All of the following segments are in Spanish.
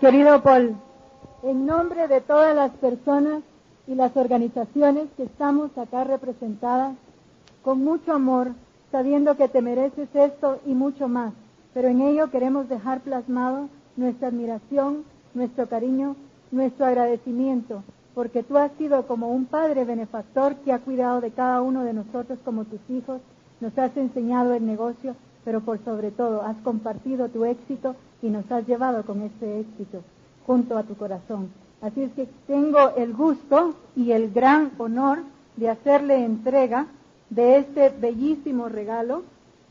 Querido Paul, en nombre de todas las personas y las organizaciones que estamos acá representadas, con mucho amor, sabiendo que te mereces esto y mucho más, pero en ello queremos dejar plasmado nuestra admiración, nuestro cariño, nuestro agradecimiento, porque tú has sido como un padre benefactor que ha cuidado de cada uno de nosotros como tus hijos, nos has enseñado el negocio, pero por sobre todo has compartido tu éxito y nos has llevado con ese éxito junto a tu corazón. Así es que tengo el gusto y el gran honor de hacerle entrega de este bellísimo regalo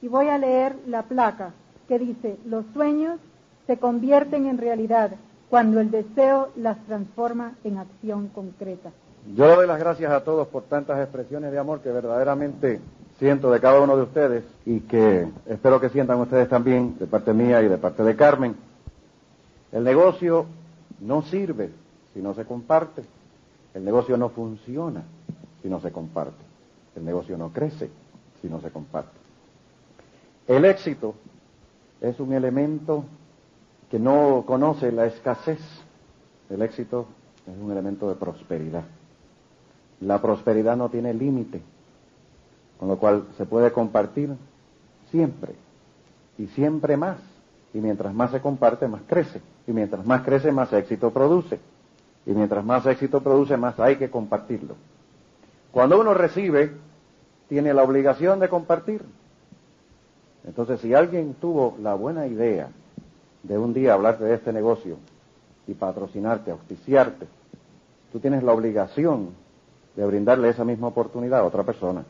y voy a leer la placa que dice, los sueños se convierten en realidad cuando el deseo las transforma en acción concreta. Yo doy las gracias a todos por tantas expresiones de amor que verdaderamente siento de cada uno de ustedes y que espero que sientan ustedes también de parte mía y de parte de Carmen. El negocio no sirve si no se comparte. El negocio no funciona si no se comparte. El negocio no crece si no se comparte. El éxito es un elemento que no conoce la escasez. El éxito es un elemento de prosperidad. La prosperidad no tiene límite con lo cual se puede compartir siempre y siempre más. Y mientras más se comparte, más crece. Y mientras más crece, más éxito produce. Y mientras más éxito produce, más hay que compartirlo. Cuando uno recibe, tiene la obligación de compartir. Entonces, si alguien tuvo la buena idea de un día hablarte de este negocio y patrocinarte, auspiciarte, tú tienes la obligación de brindarle esa misma oportunidad a otra persona.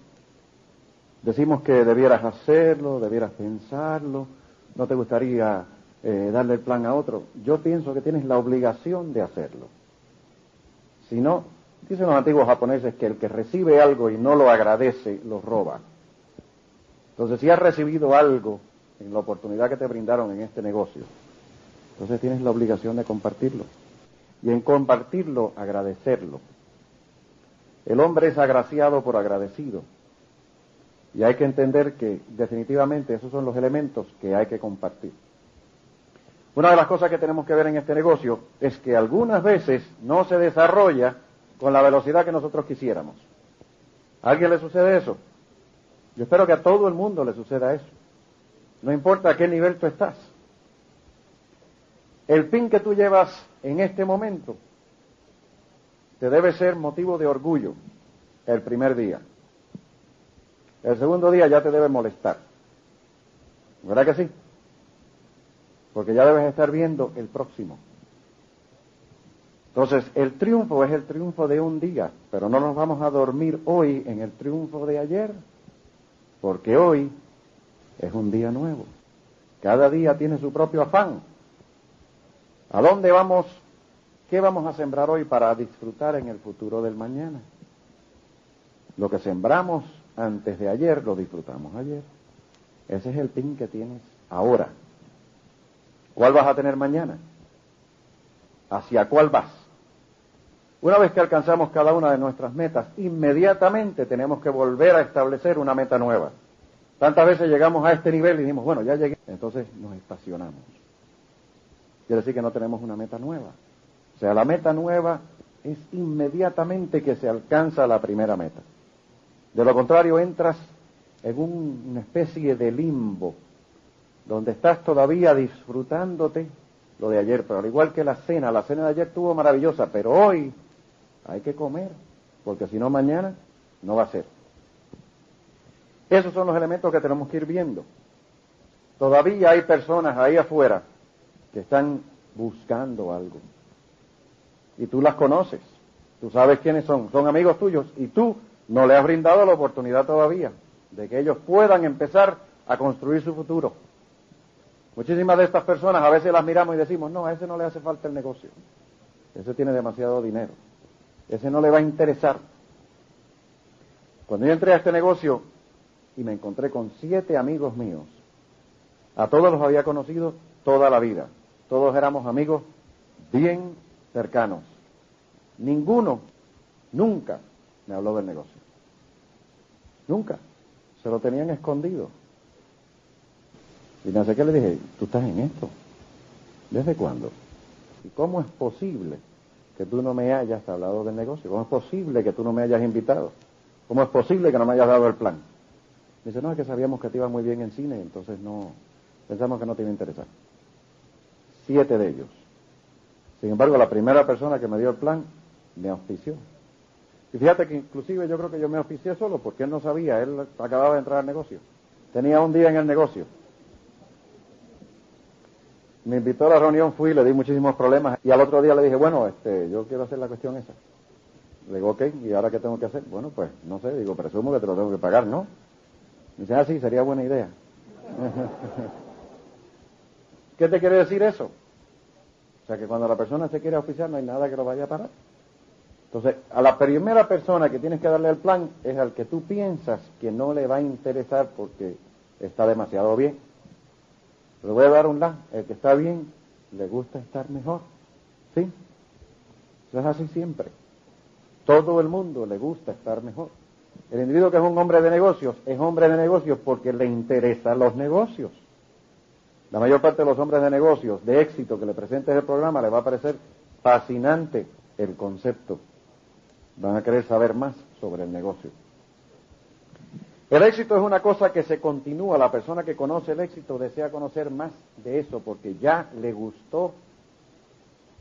Decimos que debieras hacerlo, debieras pensarlo, no te gustaría eh, darle el plan a otro. Yo pienso que tienes la obligación de hacerlo. Si no, dicen los antiguos japoneses que el que recibe algo y no lo agradece, lo roba. Entonces, si has recibido algo en la oportunidad que te brindaron en este negocio, entonces tienes la obligación de compartirlo. Y en compartirlo, agradecerlo. El hombre es agraciado por agradecido. Y hay que entender que definitivamente esos son los elementos que hay que compartir. Una de las cosas que tenemos que ver en este negocio es que algunas veces no se desarrolla con la velocidad que nosotros quisiéramos. ¿A alguien le sucede eso? Yo espero que a todo el mundo le suceda eso. No importa a qué nivel tú estás. El pin que tú llevas en este momento te debe ser motivo de orgullo el primer día. El segundo día ya te debe molestar. ¿Verdad que sí? Porque ya debes estar viendo el próximo. Entonces, el triunfo es el triunfo de un día, pero no nos vamos a dormir hoy en el triunfo de ayer, porque hoy es un día nuevo. Cada día tiene su propio afán. ¿A dónde vamos? ¿Qué vamos a sembrar hoy para disfrutar en el futuro del mañana? Lo que sembramos antes de ayer, lo disfrutamos ayer. Ese es el pin que tienes ahora. ¿Cuál vas a tener mañana? ¿Hacia cuál vas? Una vez que alcanzamos cada una de nuestras metas, inmediatamente tenemos que volver a establecer una meta nueva. Tantas veces llegamos a este nivel y decimos, bueno, ya llegué, entonces nos estacionamos. Quiere decir que no tenemos una meta nueva. O sea, la meta nueva es inmediatamente que se alcanza la primera meta. De lo contrario, entras en una especie de limbo, donde estás todavía disfrutándote lo de ayer, pero al igual que la cena, la cena de ayer estuvo maravillosa, pero hoy hay que comer, porque si no mañana no va a ser. Esos son los elementos que tenemos que ir viendo. Todavía hay personas ahí afuera que están buscando algo. Y tú las conoces. Tú sabes quiénes son. Son amigos tuyos. Y tú no le has brindado la oportunidad todavía de que ellos puedan empezar a construir su futuro. Muchísimas de estas personas a veces las miramos y decimos, no, a ese no le hace falta el negocio. Ese tiene demasiado dinero. Ese no le va a interesar. Cuando yo entré a este negocio y me encontré con siete amigos míos, a todos los había conocido toda la vida. Todos éramos amigos bien cercanos. Ninguno nunca me habló del negocio. Nunca. Se lo tenían escondido. Y no sé qué le dije, tú estás en esto. ¿Desde cuándo? ¿Y cómo es posible que tú no me hayas hablado del negocio? ¿Cómo es posible que tú no me hayas invitado? ¿Cómo es posible que no me hayas dado el plan? Dice, no, es que sabíamos que te iba muy bien en cine, entonces no, pensamos que no te iba a interesar. Siete de ellos. Sin embargo, la primera persona que me dio el plan me auspició. Y fíjate que inclusive yo creo que yo me auspicié solo porque él no sabía, él acababa de entrar al negocio. Tenía un día en el negocio. Me invitó a la reunión, fui, le di muchísimos problemas y al otro día le dije, bueno, este, yo quiero hacer la cuestión esa. Le digo, ok, ¿y ahora qué tengo que hacer? Bueno, pues no sé, digo, presumo que te lo tengo que pagar, ¿no? Me dice, ah, sí, sería buena idea. ¿Qué te quiere decir eso? O sea, que cuando la persona se quiere oficiar no hay nada que lo vaya a parar. Entonces, a la primera persona que tienes que darle el plan es al que tú piensas que no le va a interesar porque está demasiado bien. Le voy a dar un la. El que está bien le gusta estar mejor. ¿Sí? Eso es así siempre. Todo el mundo le gusta estar mejor. El individuo que es un hombre de negocios es hombre de negocios porque le interesan los negocios. La mayor parte de los hombres de negocios de éxito que le presentes el programa le va a parecer fascinante el concepto van a querer saber más sobre el negocio. El éxito es una cosa que se continúa. La persona que conoce el éxito desea conocer más de eso porque ya le gustó.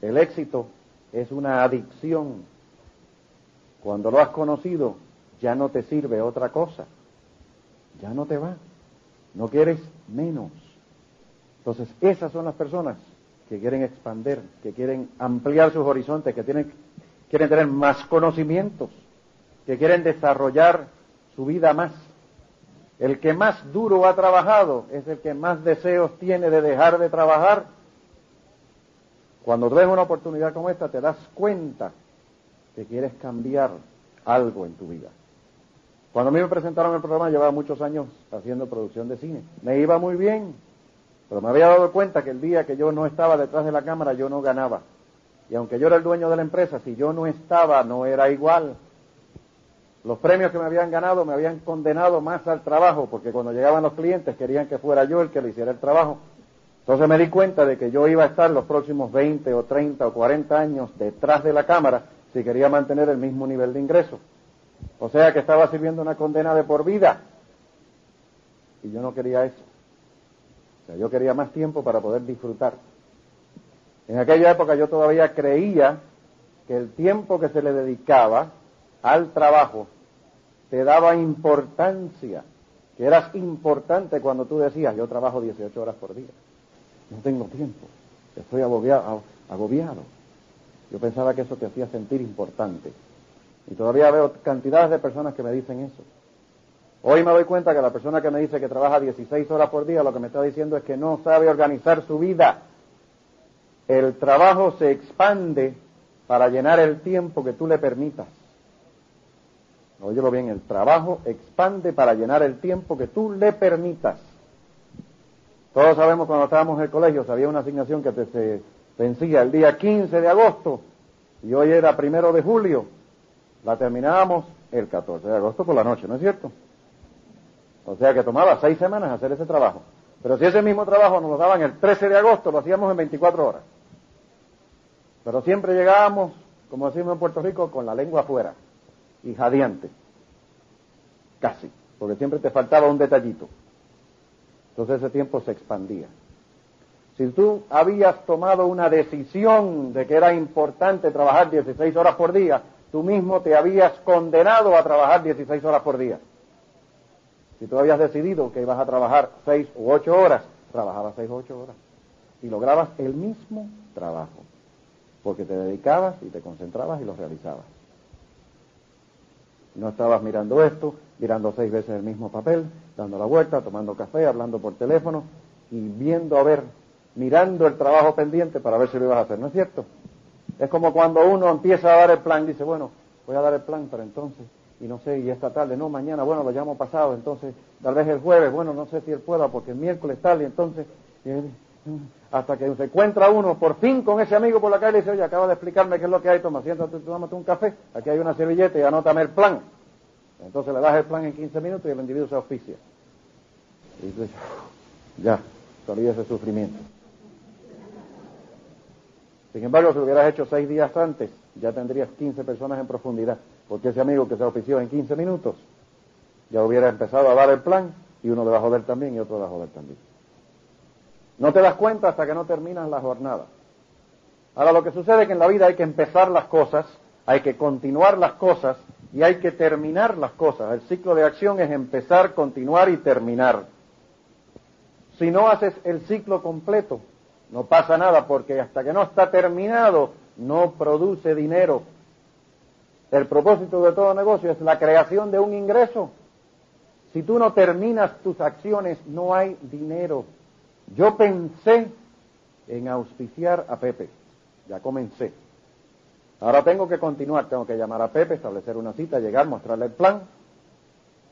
El éxito es una adicción. Cuando lo has conocido, ya no te sirve otra cosa. Ya no te va. No quieres menos. Entonces, esas son las personas que quieren expandir, que quieren ampliar sus horizontes, que tienen quieren tener más conocimientos, que quieren desarrollar su vida más. El que más duro ha trabajado es el que más deseos tiene de dejar de trabajar. Cuando ves una oportunidad como esta, te das cuenta que quieres cambiar algo en tu vida. Cuando a mí me presentaron el programa, llevaba muchos años haciendo producción de cine. Me iba muy bien, pero me había dado cuenta que el día que yo no estaba detrás de la cámara, yo no ganaba. Y aunque yo era el dueño de la empresa, si yo no estaba, no era igual. Los premios que me habían ganado me habían condenado más al trabajo, porque cuando llegaban los clientes querían que fuera yo el que le hiciera el trabajo. Entonces me di cuenta de que yo iba a estar los próximos 20 o 30 o 40 años detrás de la cámara si quería mantener el mismo nivel de ingreso. O sea que estaba sirviendo una condena de por vida. Y yo no quería eso. O sea, yo quería más tiempo para poder disfrutar. En aquella época yo todavía creía que el tiempo que se le dedicaba al trabajo te daba importancia, que eras importante cuando tú decías, yo trabajo 18 horas por día, no tengo tiempo, estoy agobiado, agobiado. Yo pensaba que eso te hacía sentir importante. Y todavía veo cantidades de personas que me dicen eso. Hoy me doy cuenta que la persona que me dice que trabaja 16 horas por día, lo que me está diciendo es que no sabe organizar su vida el trabajo se expande para llenar el tiempo que tú le permitas. Óyelo bien, el trabajo expande para llenar el tiempo que tú le permitas. Todos sabemos cuando estábamos en el colegio, había una asignación que te, se vencía el día 15 de agosto y hoy era primero de julio. La terminábamos el 14 de agosto por la noche, ¿no es cierto? O sea que tomaba seis semanas hacer ese trabajo. Pero si ese mismo trabajo nos lo daban el 13 de agosto, lo hacíamos en 24 horas. Pero siempre llegábamos, como decimos en Puerto Rico, con la lengua afuera y jadeante. Casi, porque siempre te faltaba un detallito. Entonces ese tiempo se expandía. Si tú habías tomado una decisión de que era importante trabajar 16 horas por día, tú mismo te habías condenado a trabajar 16 horas por día. Si tú habías decidido que ibas a trabajar 6 u 8 horas, trabajabas 6 u 8 horas. Y lograbas el mismo trabajo porque te dedicabas y te concentrabas y lo realizabas. No estabas mirando esto, mirando seis veces el mismo papel, dando la vuelta, tomando café, hablando por teléfono. y viendo a ver, mirando el trabajo pendiente para ver si lo ibas a hacer, ¿no es cierto? Es como cuando uno empieza a dar el plan, dice, bueno, voy a dar el plan, pero entonces, y no sé, y esta tarde, no, mañana, bueno, lo llamo pasado, entonces, tal vez el jueves, bueno, no sé si él pueda, porque el miércoles tal, y entonces, hasta que se encuentra uno por fin con ese amigo por la calle y dice, oye, acaba de explicarme qué es lo que hay, toma, siéntate, tómate un café, aquí hay una servilleta y anótame el plan. Entonces le das el plan en 15 minutos y el individuo se auspicia. Y dice, ya, salí ese sufrimiento. Sin embargo, si lo hubieras hecho seis días antes, ya tendrías 15 personas en profundidad, porque ese amigo que se auspició en 15 minutos, ya hubiera empezado a dar el plan y uno le va a joder también y otro le va a joder también. No te das cuenta hasta que no terminas la jornada. Ahora lo que sucede es que en la vida hay que empezar las cosas, hay que continuar las cosas y hay que terminar las cosas. El ciclo de acción es empezar, continuar y terminar. Si no haces el ciclo completo, no pasa nada porque hasta que no está terminado no produce dinero. El propósito de todo negocio es la creación de un ingreso. Si tú no terminas tus acciones, no hay dinero. Yo pensé en auspiciar a Pepe. Ya comencé. Ahora tengo que continuar, tengo que llamar a Pepe, establecer una cita, llegar, mostrarle el plan,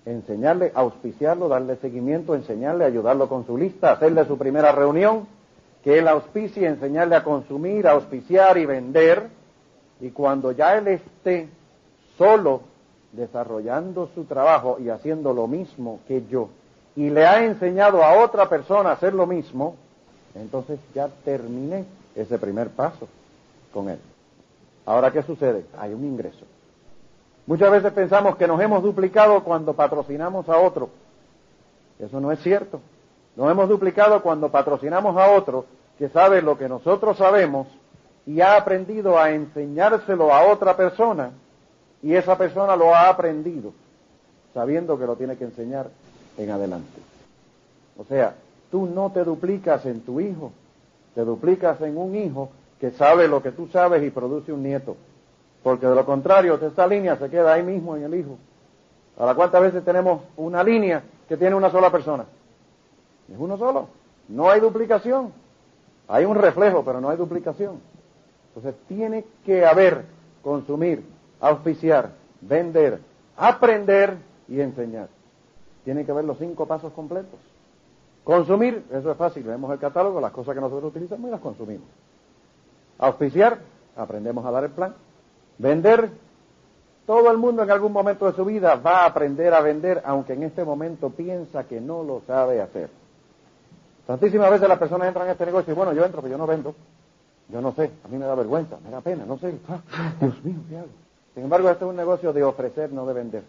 enseñarle, auspiciarlo, darle seguimiento, enseñarle, ayudarlo con su lista, hacerle su primera reunión, que él auspicie, enseñarle a consumir, a auspiciar y vender. Y cuando ya él esté solo desarrollando su trabajo y haciendo lo mismo que yo, y le ha enseñado a otra persona a hacer lo mismo, entonces ya terminé ese primer paso con él. Ahora, ¿qué sucede? Hay un ingreso. Muchas veces pensamos que nos hemos duplicado cuando patrocinamos a otro. Eso no es cierto. Nos hemos duplicado cuando patrocinamos a otro que sabe lo que nosotros sabemos y ha aprendido a enseñárselo a otra persona y esa persona lo ha aprendido sabiendo que lo tiene que enseñar en adelante. O sea, tú no te duplicas en tu hijo, te duplicas en un hijo que sabe lo que tú sabes y produce un nieto. Porque de lo contrario, esta línea se queda ahí mismo en el hijo. ¿A la cuántas veces tenemos una línea que tiene una sola persona? Es uno solo. No hay duplicación. Hay un reflejo, pero no hay duplicación. Entonces tiene que haber, consumir, auspiciar, vender, aprender y enseñar. Tiene que haber los cinco pasos completos. Consumir, eso es fácil, vemos el catálogo, las cosas que nosotros utilizamos y las consumimos. Auspiciar, aprendemos a dar el plan. Vender, todo el mundo en algún momento de su vida va a aprender a vender, aunque en este momento piensa que no lo sabe hacer. Tantísimas veces las personas entran en este negocio y bueno, yo entro, pero yo no vendo. Yo no sé, a mí me da vergüenza, me da pena, no sé. Ah, Dios mío, ¿qué hago? Sin embargo, este es un negocio de ofrecer, no de vender.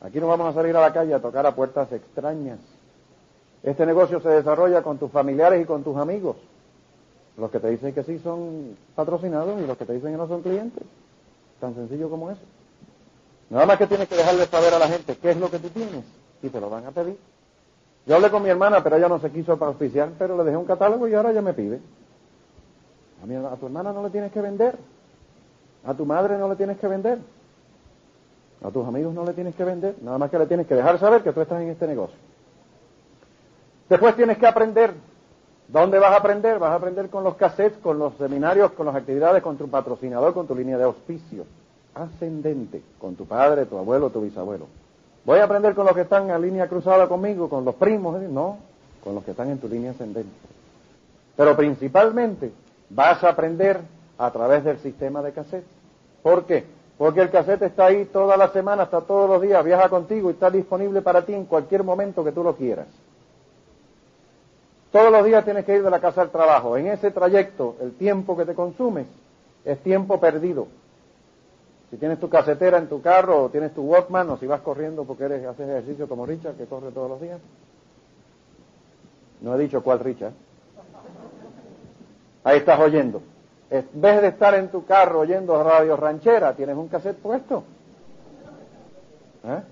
Aquí no vamos a salir a la calle a tocar a puertas extrañas. Este negocio se desarrolla con tus familiares y con tus amigos. Los que te dicen que sí son patrocinados y los que te dicen que no son clientes. Tan sencillo como eso. Nada más que tienes que dejarle saber a la gente qué es lo que tú tienes y te lo van a pedir. Yo hablé con mi hermana, pero ella no se quiso para auspiciar, pero le dejé un catálogo y ahora ella me pide. A, a tu hermana no le tienes que vender. A tu madre no le tienes que vender. A tus amigos no le tienes que vender. Nada más que le tienes que dejar saber que tú estás en este negocio. Después tienes que aprender. ¿Dónde vas a aprender? Vas a aprender con los cassettes, con los seminarios, con las actividades, con tu patrocinador, con tu línea de auspicio. Ascendente, con tu padre, tu abuelo, tu bisabuelo. Voy a aprender con los que están en línea cruzada conmigo, con los primos, ¿eh? no, con los que están en tu línea ascendente. Pero principalmente vas a aprender a través del sistema de cassette. ¿Por qué? Porque el cassette está ahí toda la semana, está todos los días, viaja contigo y está disponible para ti en cualquier momento que tú lo quieras. Todos los días tienes que ir de la casa al trabajo. En ese trayecto, el tiempo que te consumes es tiempo perdido. Si tienes tu casetera en tu carro o tienes tu Walkman o si vas corriendo porque eres, haces ejercicio como Richard que corre todos los días. No he dicho cuál Richard. Ahí estás oyendo. En vez de estar en tu carro oyendo radio ranchera, tienes un cassette puesto. ¿Eh?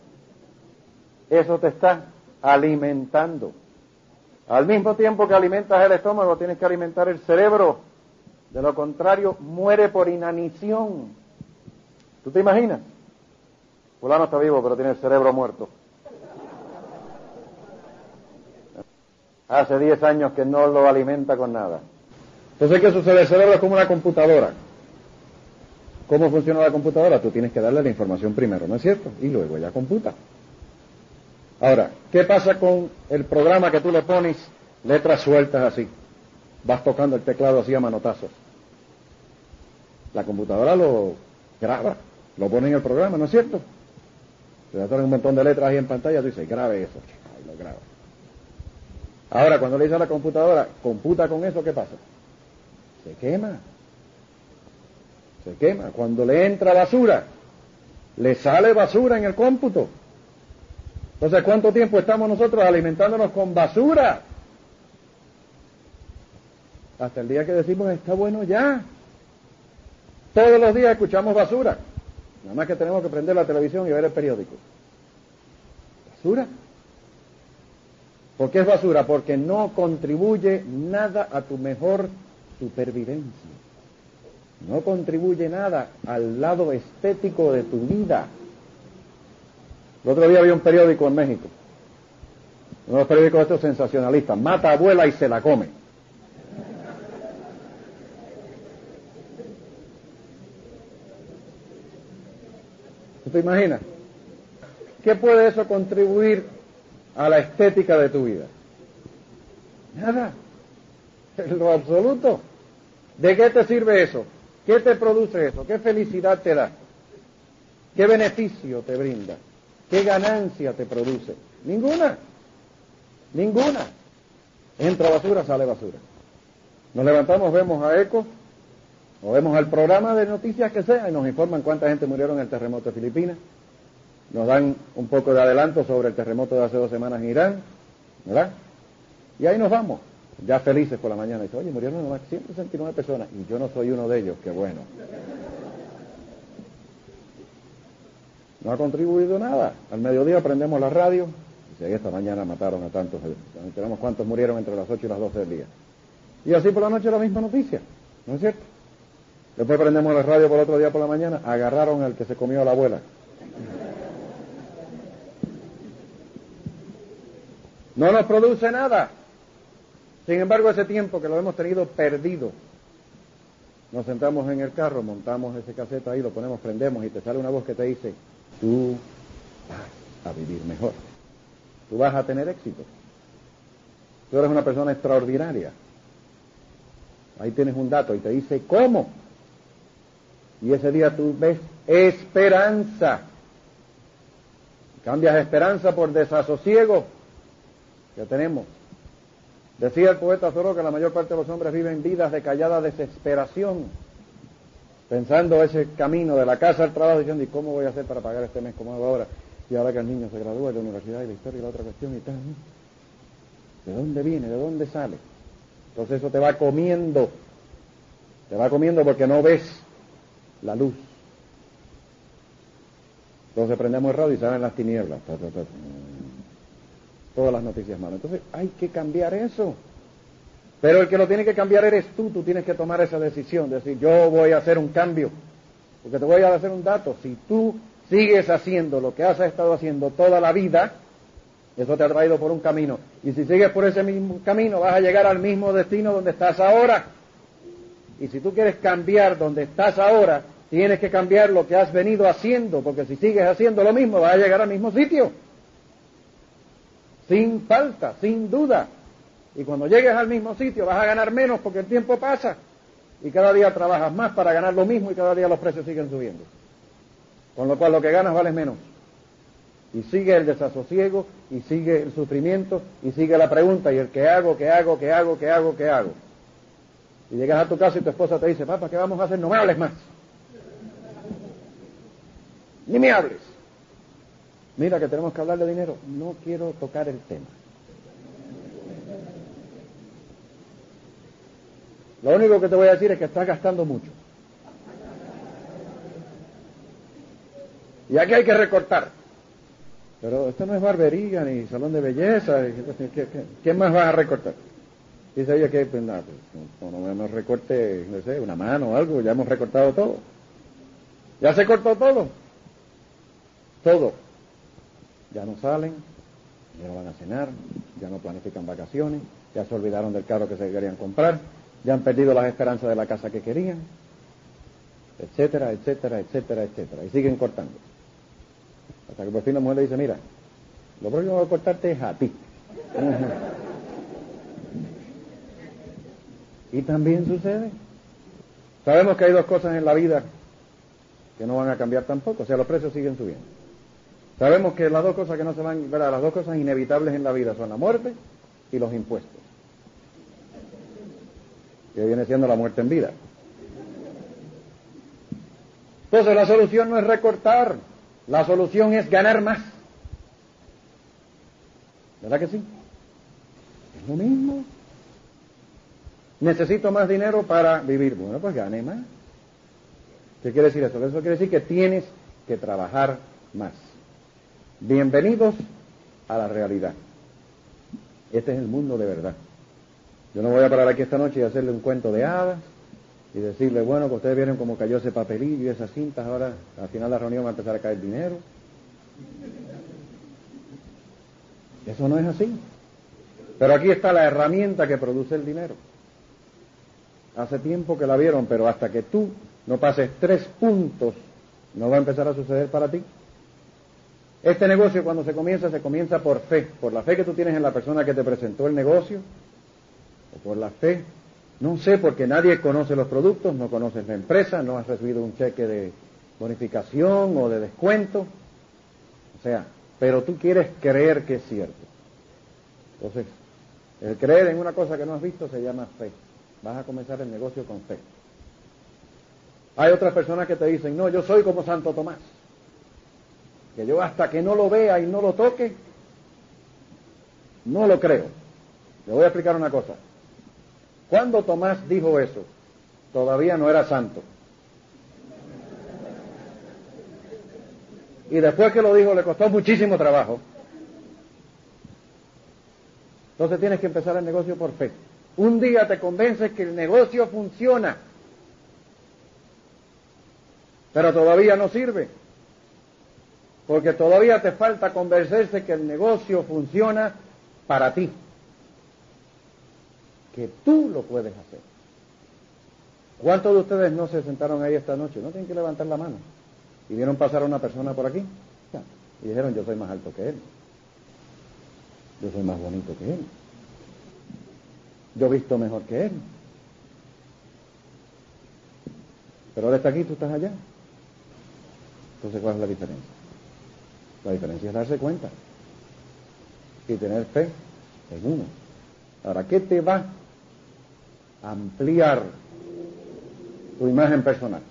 Eso te está alimentando. Al mismo tiempo que alimentas el estómago, tienes que alimentar el cerebro. De lo contrario, muere por inanición. ¿Tú te imaginas? Fulano está vivo, pero tiene el cerebro muerto. Hace 10 años que no lo alimenta con nada. Entonces, ¿qué sucede? El cerebro es como una computadora. ¿Cómo funciona la computadora? Tú tienes que darle la información primero, ¿no es cierto? Y luego ya computa. Ahora, ¿qué pasa con el programa que tú le pones letras sueltas así? Vas tocando el teclado así a manotazos. La computadora lo graba, lo pone en el programa, ¿no es cierto? Te da un montón de letras ahí en pantalla, tú dices, grabe eso, ahí lo graba. Ahora, cuando le dice a la computadora, computa con eso, ¿qué pasa? Se quema. Se quema. Cuando le entra basura, le sale basura en el cómputo. Entonces, ¿cuánto tiempo estamos nosotros alimentándonos con basura? Hasta el día que decimos, está bueno ya. Todos los días escuchamos basura. Nada más que tenemos que prender la televisión y ver el periódico. ¿Basura? ¿Por qué es basura? Porque no contribuye nada a tu mejor supervivencia. No contribuye nada al lado estético de tu vida. El otro día había un periódico en México, uno de los periódicos estos sensacionalistas, mata a abuela y se la come. te imaginas? ¿Qué puede eso contribuir a la estética de tu vida? Nada. En lo absoluto. ¿De qué te sirve eso? ¿Qué te produce eso? ¿Qué felicidad te da? ¿Qué beneficio te brinda? ¿Qué ganancia te produce? Ninguna. Ninguna. Entra basura, sale basura. Nos levantamos, vemos a ECO, o vemos el programa de noticias que sea y nos informan cuánta gente murieron en el terremoto de Filipinas. Nos dan un poco de adelanto sobre el terremoto de hace dos semanas en Irán, ¿verdad? Y ahí nos vamos, ya felices por la mañana. Y dice, oye, murieron nomás 169 personas y yo no soy uno de ellos, qué bueno. No ha contribuido nada. Al mediodía prendemos la radio. Dice, esta mañana mataron a tantos. Tenemos cuántos murieron entre las 8 y las 12 del día. Y así por la noche la misma noticia. ¿No es cierto? Después prendemos la radio por otro día por la mañana. Agarraron al que se comió a la abuela. No nos produce nada. Sin embargo, ese tiempo que lo hemos tenido perdido, nos sentamos en el carro, montamos ese caseta ahí, lo ponemos, prendemos y te sale una voz que te dice, tú vas a vivir mejor. Tú vas a tener éxito. Tú eres una persona extraordinaria. Ahí tienes un dato y te dice, ¿cómo? Y ese día tú ves esperanza. Cambias esperanza por desasosiego. Ya tenemos. Decía el poeta Zorro que la mayor parte de los hombres viven vidas de callada desesperación, pensando ese camino de la casa al trabajo, diciendo, ¿y cómo voy a hacer para pagar este mes como hago ahora? Y ahora que el niño se gradúa de la universidad y la historia y la otra cuestión y tal. ¿De dónde viene? ¿De dónde sale? Entonces eso te va comiendo. Te va comiendo porque no ves la luz. Entonces prendemos el radio y salen las tinieblas. Todas las noticias malas. Entonces hay que cambiar eso. Pero el que lo tiene que cambiar eres tú, tú tienes que tomar esa decisión, decir, yo voy a hacer un cambio. Porque te voy a hacer un dato, si tú sigues haciendo lo que has estado haciendo toda la vida, eso te ha traído por un camino. Y si sigues por ese mismo camino, vas a llegar al mismo destino donde estás ahora. Y si tú quieres cambiar donde estás ahora, tienes que cambiar lo que has venido haciendo, porque si sigues haciendo lo mismo, vas a llegar al mismo sitio. Sin falta, sin duda. Y cuando llegues al mismo sitio vas a ganar menos porque el tiempo pasa. Y cada día trabajas más para ganar lo mismo y cada día los precios siguen subiendo. Con lo cual lo que ganas vale menos. Y sigue el desasosiego, y sigue el sufrimiento, y sigue la pregunta, y el que hago, qué hago, qué hago, qué hago, qué hago. Y llegas a tu casa y tu esposa te dice, papá, ¿qué vamos a hacer? No me hables más. Ni me hables. Mira que tenemos que hablar de dinero. No quiero tocar el tema. Lo único que te voy a decir es que estás gastando mucho. Y aquí hay que recortar. Pero esto no es barbería ni salón de belleza. ¿Qué, más vas a recortar? Dice ella que, pues nada, pues, no, recorte, no sé, una mano o algo, ya hemos recortado todo. Ya se cortó todo. Todo. Ya no salen, ya no van a cenar, ya no planifican vacaciones, ya se olvidaron del carro que se querían comprar, ya han perdido las esperanzas de la casa que querían, etcétera, etcétera, etcétera, etcétera. Y siguen cortando. Hasta que por fin la mujer le dice, mira, lo próximo que voy a cortarte es a ti. y también sucede. Sabemos que hay dos cosas en la vida que no van a cambiar tampoco, o sea, los precios siguen subiendo. Sabemos que las dos cosas que no se van, ¿verdad? las dos cosas inevitables en la vida son la muerte y los impuestos, que viene siendo la muerte en vida. Entonces la solución no es recortar, la solución es ganar más. ¿Verdad que sí? Es lo mismo. Necesito más dinero para vivir. Bueno, pues gane más. ¿Qué quiere decir eso? Eso quiere decir que tienes que trabajar más. Bienvenidos a la realidad. Este es el mundo de verdad. Yo no voy a parar aquí esta noche y hacerle un cuento de hadas y decirle, bueno, que ustedes vieron cómo cayó ese papelillo y esas cintas, ahora al final de la reunión va a empezar a caer dinero. Eso no es así. Pero aquí está la herramienta que produce el dinero. Hace tiempo que la vieron, pero hasta que tú no pases tres puntos, no va a empezar a suceder para ti. Este negocio cuando se comienza, se comienza por fe, por la fe que tú tienes en la persona que te presentó el negocio, o por la fe, no sé, porque nadie conoce los productos, no conoces la empresa, no has recibido un cheque de bonificación o de descuento, o sea, pero tú quieres creer que es cierto. Entonces, el creer en una cosa que no has visto se llama fe. Vas a comenzar el negocio con fe. Hay otras personas que te dicen, no, yo soy como Santo Tomás que yo hasta que no lo vea y no lo toque, no lo creo. Le voy a explicar una cosa. Cuando Tomás dijo eso, todavía no era santo. Y después que lo dijo, le costó muchísimo trabajo. Entonces tienes que empezar el negocio por fe. Un día te convences que el negocio funciona, pero todavía no sirve porque todavía te falta convencerse que el negocio funciona para ti, que tú lo puedes hacer. ¿Cuántos de ustedes no se sentaron ahí esta noche? No tienen que levantar la mano. Y vieron pasar a una persona por aquí. Y dijeron, yo soy más alto que él. Yo soy más bonito que él. Yo visto mejor que él. Pero ahora está aquí, tú estás allá. Entonces, ¿cuál es la diferencia? La diferencia es darse cuenta y tener fe en uno. Ahora, ¿qué te va a ampliar tu imagen personal?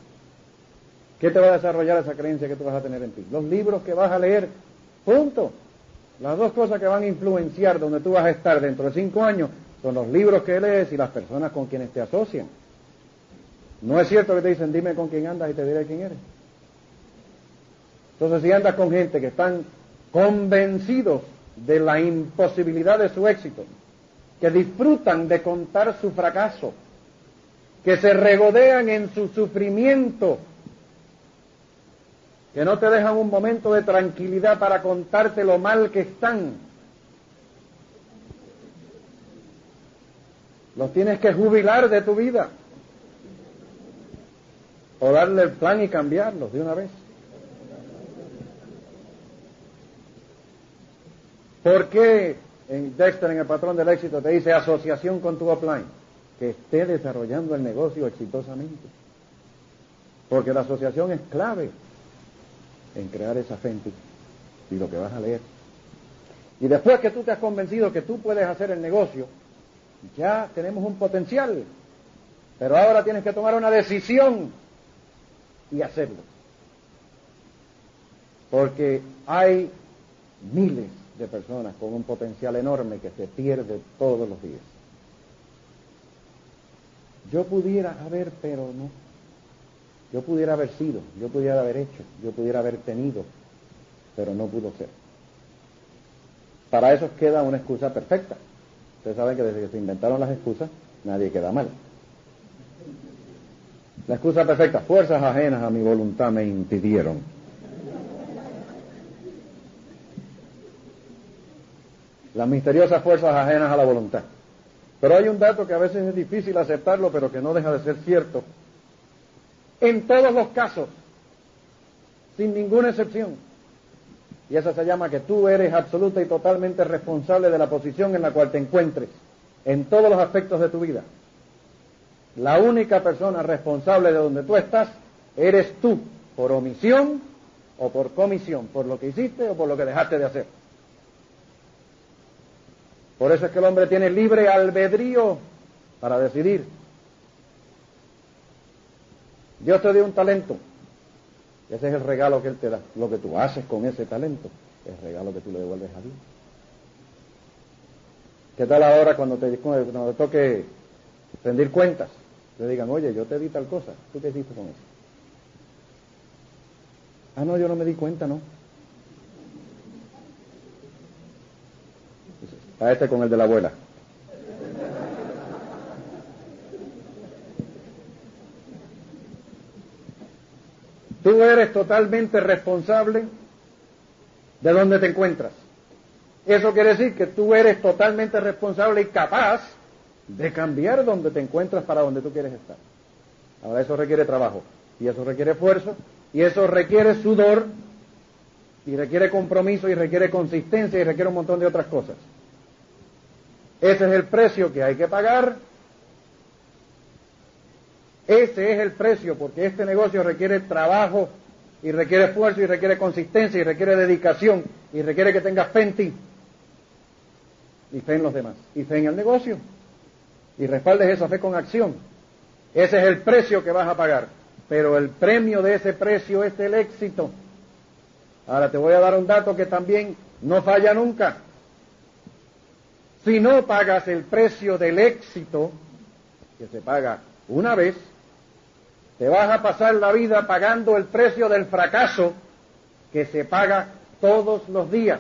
¿Qué te va a desarrollar esa creencia que tú vas a tener en ti? Los libros que vas a leer, punto. Las dos cosas que van a influenciar donde tú vas a estar dentro de cinco años son los libros que lees y las personas con quienes te asocian. No es cierto que te dicen, dime con quién andas y te diré quién eres. Entonces, si andas con gente que están convencidos de la imposibilidad de su éxito, que disfrutan de contar su fracaso, que se regodean en su sufrimiento, que no te dejan un momento de tranquilidad para contarte lo mal que están. Los tienes que jubilar de tu vida o darle el plan y cambiarlos de una vez. ¿Por qué en Dexter, en el patrón del éxito, te dice asociación con tu offline? Que esté desarrollando el negocio exitosamente. Porque la asociación es clave en crear esa fe en ti y lo que vas a leer. Y después que tú te has convencido que tú puedes hacer el negocio, ya tenemos un potencial. Pero ahora tienes que tomar una decisión y hacerlo. Porque hay miles de personas con un potencial enorme que se pierde todos los días. Yo pudiera haber, pero no. Yo pudiera haber sido, yo pudiera haber hecho, yo pudiera haber tenido, pero no pudo ser. Para eso queda una excusa perfecta. Ustedes saben que desde que se inventaron las excusas, nadie queda mal. La excusa perfecta, fuerzas ajenas a mi voluntad me impidieron. Las misteriosas fuerzas ajenas a la voluntad. Pero hay un dato que a veces es difícil aceptarlo, pero que no deja de ser cierto. En todos los casos, sin ninguna excepción, y esa se llama que tú eres absoluta y totalmente responsable de la posición en la cual te encuentres, en todos los aspectos de tu vida. La única persona responsable de donde tú estás eres tú, por omisión o por comisión, por lo que hiciste o por lo que dejaste de hacer. Por eso es que el hombre tiene libre albedrío para decidir. Dios te dio un talento. Ese es el regalo que Él te da. Lo que tú haces con ese talento es el regalo que tú le devuelves a Dios. ¿Qué tal ahora cuando te, cuando te toque rendir cuentas? Le digan, oye, yo te di tal cosa. ¿Tú qué hiciste con eso? Ah, no, yo no me di cuenta, no. A este con el de la abuela. Tú eres totalmente responsable de donde te encuentras. Eso quiere decir que tú eres totalmente responsable y capaz de cambiar donde te encuentras para donde tú quieres estar. Ahora eso requiere trabajo y eso requiere esfuerzo y eso requiere sudor y requiere compromiso y requiere consistencia y requiere un montón de otras cosas. Ese es el precio que hay que pagar. Ese es el precio porque este negocio requiere trabajo y requiere esfuerzo y requiere consistencia y requiere dedicación y requiere que tengas fe en ti y fe en los demás y fe en el negocio y respaldes esa fe con acción. Ese es el precio que vas a pagar, pero el premio de ese precio es el éxito. Ahora te voy a dar un dato que también no falla nunca. Si no pagas el precio del éxito, que se paga una vez, te vas a pasar la vida pagando el precio del fracaso que se paga todos los días.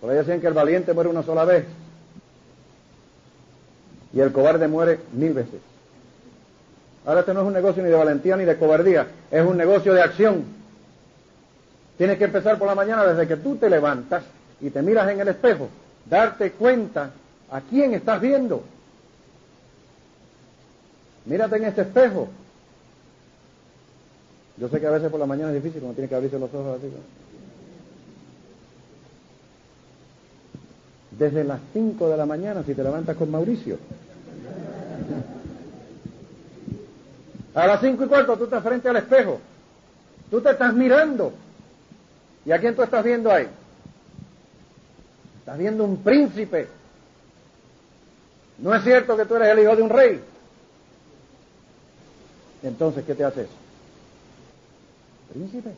Por ahí decían que el valiente muere una sola vez y el cobarde muere mil veces. Ahora este no es un negocio ni de valentía ni de cobardía, es un negocio de acción. Tienes que empezar por la mañana desde que tú te levantas y te miras en el espejo, darte cuenta a quién estás viendo. Mírate en ese espejo. Yo sé que a veces por la mañana es difícil, cuando tienes que abrirse los ojos así. Desde las 5 de la mañana, si te levantas con Mauricio. A las cinco y cuarto tú estás frente al espejo. Tú te estás mirando. ¿Y a quién tú estás viendo ahí? Estás viendo un príncipe. No es cierto que tú eres el hijo de un rey. Entonces, ¿qué te hace eso? Príncipe.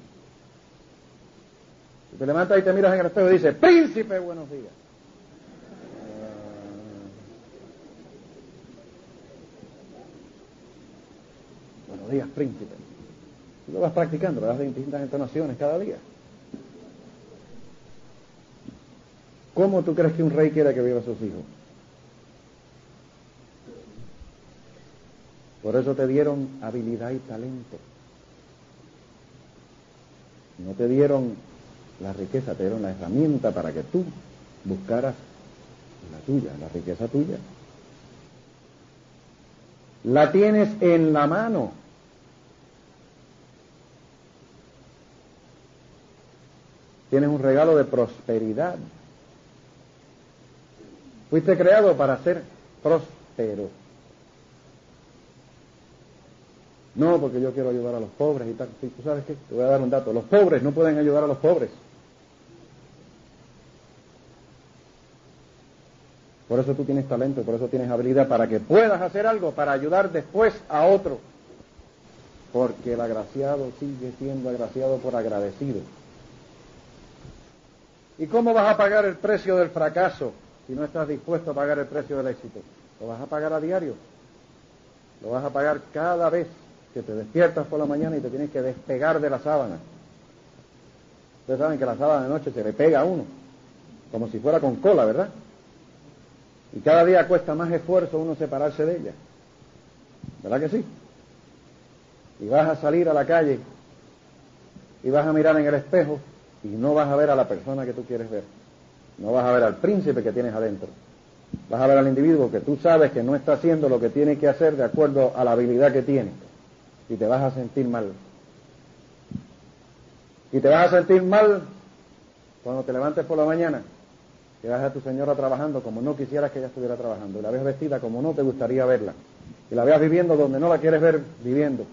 Si te levantas y te miras en el espejo y dices, príncipe, buenos días. buenos días, príncipe. Tú lo vas practicando, lo das de distintas entonaciones cada día. ¿Cómo tú crees que un rey quiera que viva a sus hijos? Por eso te dieron habilidad y talento. No te dieron la riqueza, te dieron la herramienta para que tú buscaras la tuya, la riqueza tuya. La tienes en la mano. Tienes un regalo de prosperidad. Fuiste creado para ser próspero. No, porque yo quiero ayudar a los pobres y tal. Sí, ¿Tú sabes qué? Te voy a dar un dato. Los pobres no pueden ayudar a los pobres. Por eso tú tienes talento, por eso tienes habilidad, para que puedas hacer algo, para ayudar después a otro. Porque el agraciado sigue siendo agraciado por agradecido. ¿Y cómo vas a pagar el precio del fracaso? Si no estás dispuesto a pagar el precio del éxito. Lo vas a pagar a diario. Lo vas a pagar cada vez que te despiertas por la mañana y te tienes que despegar de la sábana. Ustedes saben que la sábana de noche se le pega a uno, como si fuera con cola, ¿verdad? Y cada día cuesta más esfuerzo uno separarse de ella. ¿Verdad que sí? Y vas a salir a la calle y vas a mirar en el espejo y no vas a ver a la persona que tú quieres ver. No vas a ver al príncipe que tienes adentro. Vas a ver al individuo que tú sabes que no está haciendo lo que tiene que hacer de acuerdo a la habilidad que tiene. Y te vas a sentir mal. Y te vas a sentir mal cuando te levantes por la mañana, que vas a tu señora trabajando como no quisieras que ella estuviera trabajando, y la veas vestida como no te gustaría verla, y la veas viviendo donde no la quieres ver viviendo,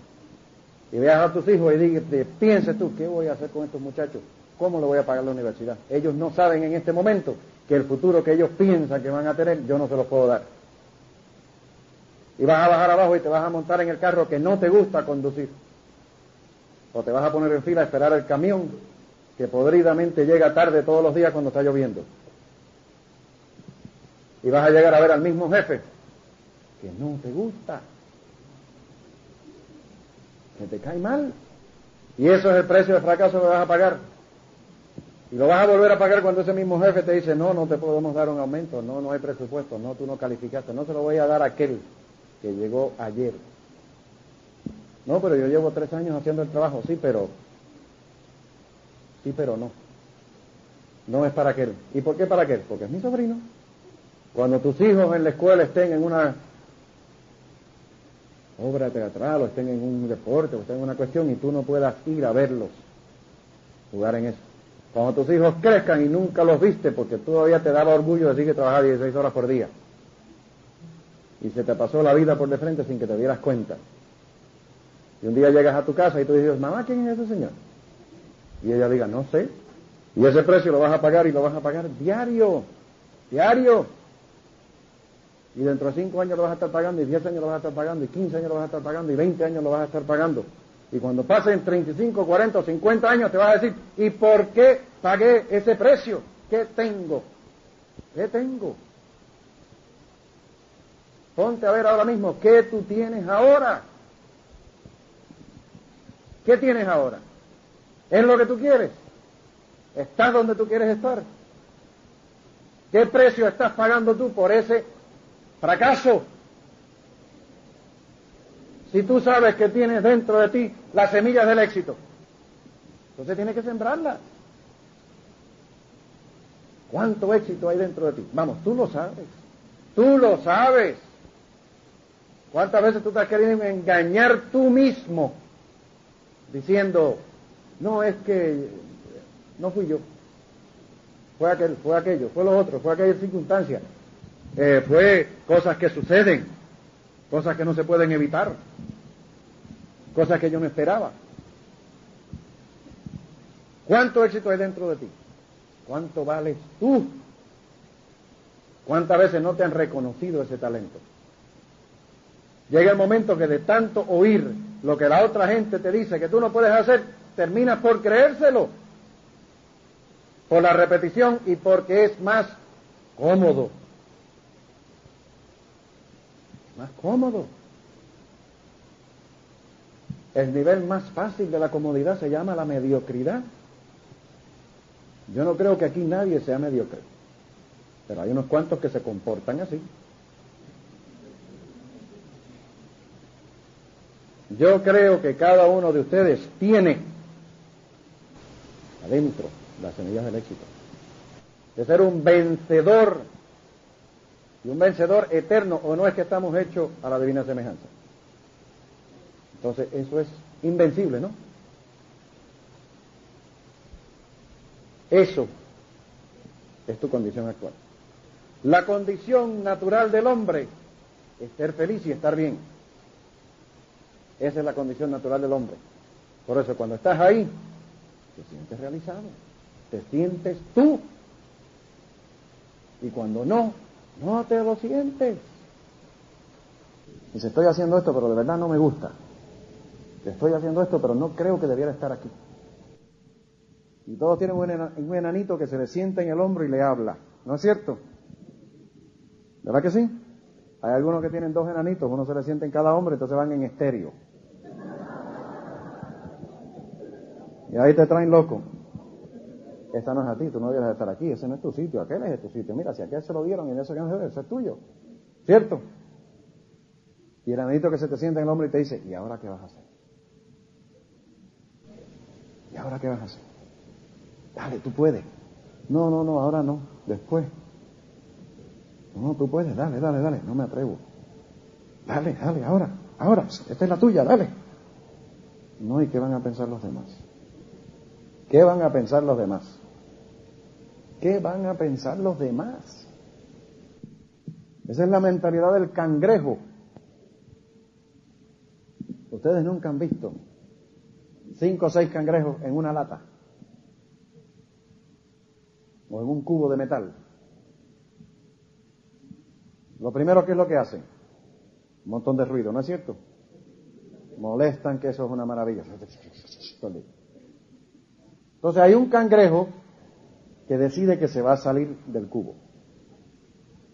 y veas a tus hijos y digas, pienses tú, ¿qué voy a hacer con estos muchachos? ¿Cómo le voy a pagar la universidad? Ellos no saben en este momento que el futuro que ellos piensan que van a tener, yo no se los puedo dar. Y vas a bajar abajo y te vas a montar en el carro que no te gusta conducir. O te vas a poner en fila a esperar el camión que podridamente llega tarde todos los días cuando está lloviendo. Y vas a llegar a ver al mismo jefe que no te gusta, que te cae mal. Y eso es el precio de fracaso que vas a pagar. Y lo vas a volver a pagar cuando ese mismo jefe te dice, no, no te podemos dar un aumento, no, no hay presupuesto, no, tú no calificaste, no se lo voy a dar a aquel que llegó ayer. No, pero yo llevo tres años haciendo el trabajo, sí, pero, sí, pero no. No es para aquel. ¿Y por qué para aquel? Porque es mi sobrino. Cuando tus hijos en la escuela estén en una obra teatral o estén en un deporte o estén en una cuestión y tú no puedas ir a verlos, jugar en eso. Cuando tus hijos crezcan y nunca los viste porque todavía te daba orgullo decir que trabajaba 16 horas por día y se te pasó la vida por de frente sin que te dieras cuenta. Y un día llegas a tu casa y tú dices, mamá, ¿quién es ese señor? Y ella diga, no sé. Y ese precio lo vas a pagar y lo vas a pagar diario, diario. Y dentro de cinco años lo vas a estar pagando, y diez años lo vas a estar pagando, y quince años lo vas a estar pagando, y veinte años lo vas a estar pagando. Y cuando pasen 35, 40 o 50 años te vas a decir, ¿y por qué pagué ese precio? ¿Qué tengo? ¿Qué tengo? Ponte a ver ahora mismo, ¿qué tú tienes ahora? ¿Qué tienes ahora? ¿Es lo que tú quieres? ¿Estás donde tú quieres estar? ¿Qué precio estás pagando tú por ese fracaso? Si tú sabes que tienes dentro de ti las semillas del éxito, entonces tienes que sembrarlas. ¿Cuánto éxito hay dentro de ti? Vamos, tú lo sabes. Tú lo sabes. ¿Cuántas veces tú te has querido engañar tú mismo diciendo, no, es que no fui yo, fue aquel, fue aquello, fue lo otro, fue aquella circunstancia, eh, fue cosas que suceden, cosas que no se pueden evitar, cosas que yo no esperaba. ¿Cuánto éxito hay dentro de ti? ¿Cuánto vales tú? ¿Cuántas veces no te han reconocido ese talento? Llega el momento que de tanto oír lo que la otra gente te dice que tú no puedes hacer, terminas por creérselo. Por la repetición y porque es más cómodo. Más cómodo. El nivel más fácil de la comodidad se llama la mediocridad. Yo no creo que aquí nadie sea mediocre, pero hay unos cuantos que se comportan así. Yo creo que cada uno de ustedes tiene adentro las semillas del éxito. De ser un vencedor y un vencedor eterno, o no es que estamos hechos a la divina semejanza. Entonces, eso es invencible, ¿no? Eso es tu condición actual. La condición natural del hombre es ser feliz y estar bien. Esa es la condición natural del hombre. Por eso cuando estás ahí, te sientes realizado, te sientes tú. Y cuando no, no te lo sientes. Dice, estoy haciendo esto, pero de verdad no me gusta. Estoy haciendo esto, pero no creo que debiera estar aquí. Y todos tienen un enanito que se le sienta en el hombro y le habla. ¿No es cierto? ¿Verdad que sí? Hay algunos que tienen dos enanitos, uno se le siente en cada hombro, entonces van en estéreo. Y ahí te traen loco. Esta no es a ti, tú no debes estar aquí, ese no es tu sitio, aquel es tu sitio. Mira, si aquel se lo dieron y eso que no se ese es tuyo. ¿Cierto? Y el anito que se te sienta en el hombro y te dice, ¿y ahora qué vas a hacer? ¿Y ahora qué vas a hacer? Dale, tú puedes. No, no, no, ahora no, después. No, tú puedes, dale, dale, dale, no me atrevo. Dale, dale, ahora, ahora, esta es la tuya, dale. No, ¿y qué van a pensar los demás? ¿Qué van a pensar los demás? ¿Qué van a pensar los demás? Esa es la mentalidad del cangrejo. Ustedes nunca han visto cinco o seis cangrejos en una lata o en un cubo de metal. Lo primero que es lo que hacen, un montón de ruido, ¿no es cierto? Molestan que eso es una maravilla. Entonces hay un cangrejo que decide que se va a salir del cubo.